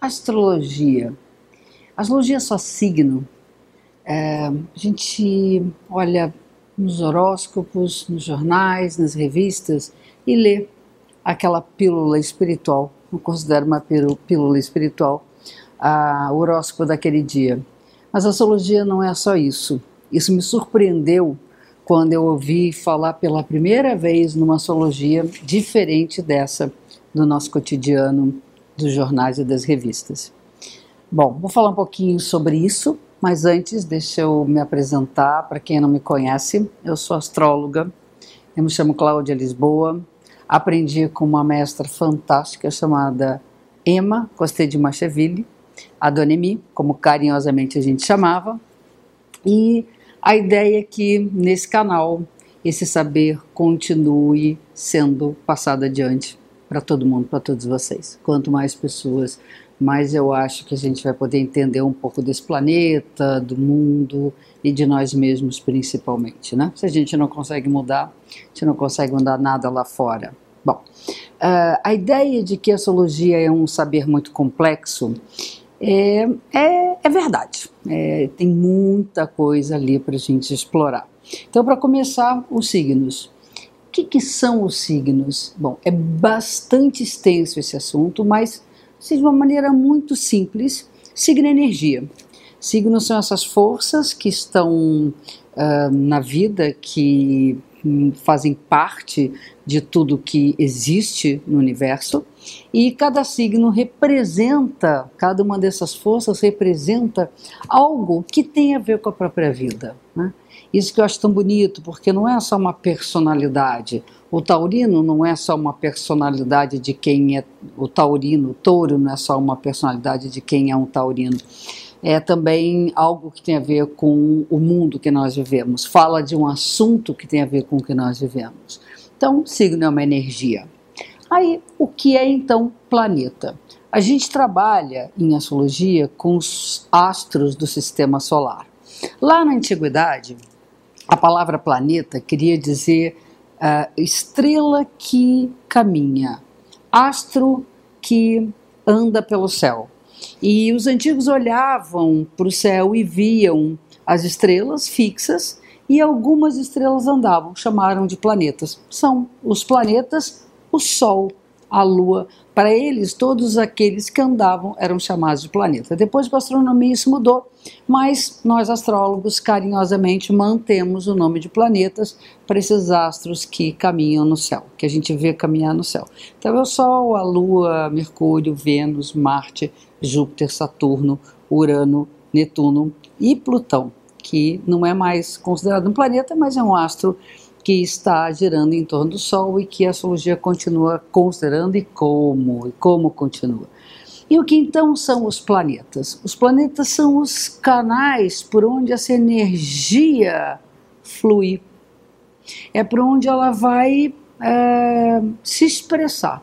Astrologia. Astrologia é só signo. É, a gente olha nos horóscopos, nos jornais, nas revistas e lê aquela pílula espiritual. Não considero uma pílula espiritual a, o horóscopo daquele dia. Mas a astrologia não é só isso. Isso me surpreendeu quando eu ouvi falar pela primeira vez numa astrologia diferente dessa do nosso cotidiano dos jornais e das revistas. Bom, vou falar um pouquinho sobre isso, mas antes deixa eu me apresentar para quem não me conhece. Eu sou astróloga, eu me chamo Cláudia Lisboa, aprendi com uma mestra fantástica chamada Emma Costei de Macheville, a Dona Emi, como carinhosamente a gente chamava, e a ideia é que nesse canal esse saber continue sendo passado adiante para todo mundo, para todos vocês. Quanto mais pessoas, mais eu acho que a gente vai poder entender um pouco desse planeta, do mundo e de nós mesmos principalmente, né? Se a gente não consegue mudar, a gente não consegue mudar nada lá fora. Bom, uh, a ideia de que a astrologia é um saber muito complexo é, é, é verdade. É, tem muita coisa ali para a gente explorar. Então, para começar, os signos. O que, que, são os signos? Bom, é bastante extenso esse assunto, mas assim, de uma maneira muito simples, signo é energia. Signos são essas forças que estão uh, na vida, que um, fazem parte de tudo que existe no universo, e cada signo representa, cada uma dessas forças representa algo que tem a ver com a própria vida. Né? Isso que eu acho tão bonito, porque não é só uma personalidade. O taurino não é só uma personalidade de quem é o taurino, o touro não é só uma personalidade de quem é um taurino. É também algo que tem a ver com o mundo que nós vivemos. Fala de um assunto que tem a ver com o que nós vivemos. Então, signo é uma energia. Aí, o que é então planeta? A gente trabalha em astrologia com os astros do sistema solar. Lá na antiguidade, a palavra planeta queria dizer uh, estrela que caminha, astro que anda pelo céu. E os antigos olhavam para o céu e viam as estrelas fixas e algumas estrelas andavam, chamaram de planetas. São os planetas, o Sol, a Lua. Para eles, todos aqueles que andavam eram chamados de planeta. Depois com a astronomia isso mudou, mas nós astrólogos carinhosamente mantemos o nome de planetas para esses astros que caminham no céu, que a gente vê caminhar no céu. Então é o Sol, a Lua, Mercúrio, Vênus, Marte, Júpiter, Saturno, Urano, Netuno e Plutão, que não é mais considerado um planeta, mas é um astro que está girando em torno do Sol e que a astrologia continua considerando e como, e como continua. E o que então são os planetas? Os planetas são os canais por onde essa energia flui. É por onde ela vai é, se expressar.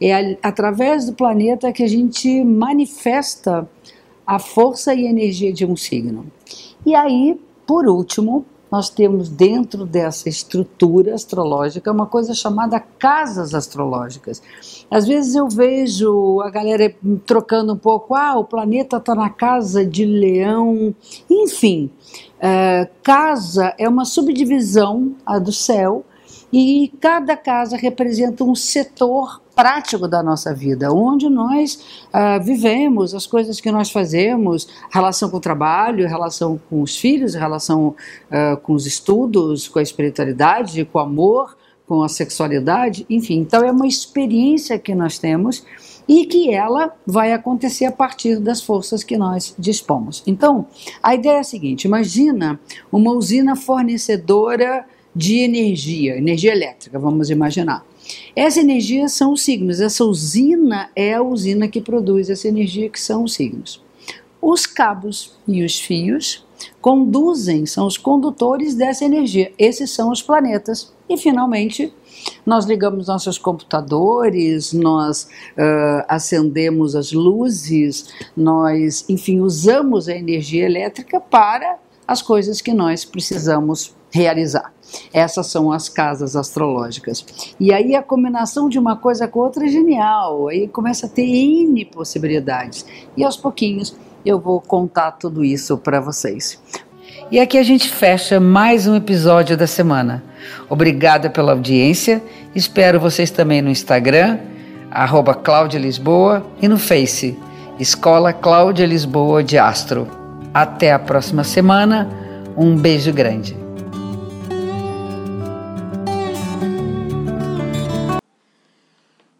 É através do planeta que a gente manifesta a força e energia de um signo. E aí, por último, nós temos dentro dessa estrutura astrológica uma coisa chamada casas astrológicas. Às vezes eu vejo a galera trocando um pouco, ah, o planeta está na casa de leão, enfim. É, casa é uma subdivisão do céu e cada casa representa um setor prático da nossa vida, onde nós uh, vivemos, as coisas que nós fazemos, relação com o trabalho, relação com os filhos, relação uh, com os estudos, com a espiritualidade, com o amor, com a sexualidade, enfim. Então é uma experiência que nós temos e que ela vai acontecer a partir das forças que nós dispomos. Então, a ideia é a seguinte: imagina uma usina fornecedora de energia, energia elétrica, vamos imaginar. Essa energia são os signos, essa usina é a usina que produz essa energia, que são os signos. Os cabos e os fios conduzem, são os condutores dessa energia, esses são os planetas. E finalmente, nós ligamos nossos computadores, nós uh, acendemos as luzes, nós, enfim, usamos a energia elétrica para as coisas que nós precisamos realizar. Essas são as casas astrológicas. E aí a combinação de uma coisa com outra é genial. Aí começa a ter N possibilidades. E aos pouquinhos eu vou contar tudo isso para vocês. E aqui a gente fecha mais um episódio da semana. Obrigada pela audiência. Espero vocês também no Instagram, arroba Cláudia Lisboa, e no Face, Escola Cláudia Lisboa de Astro. Até a próxima semana. Um beijo grande.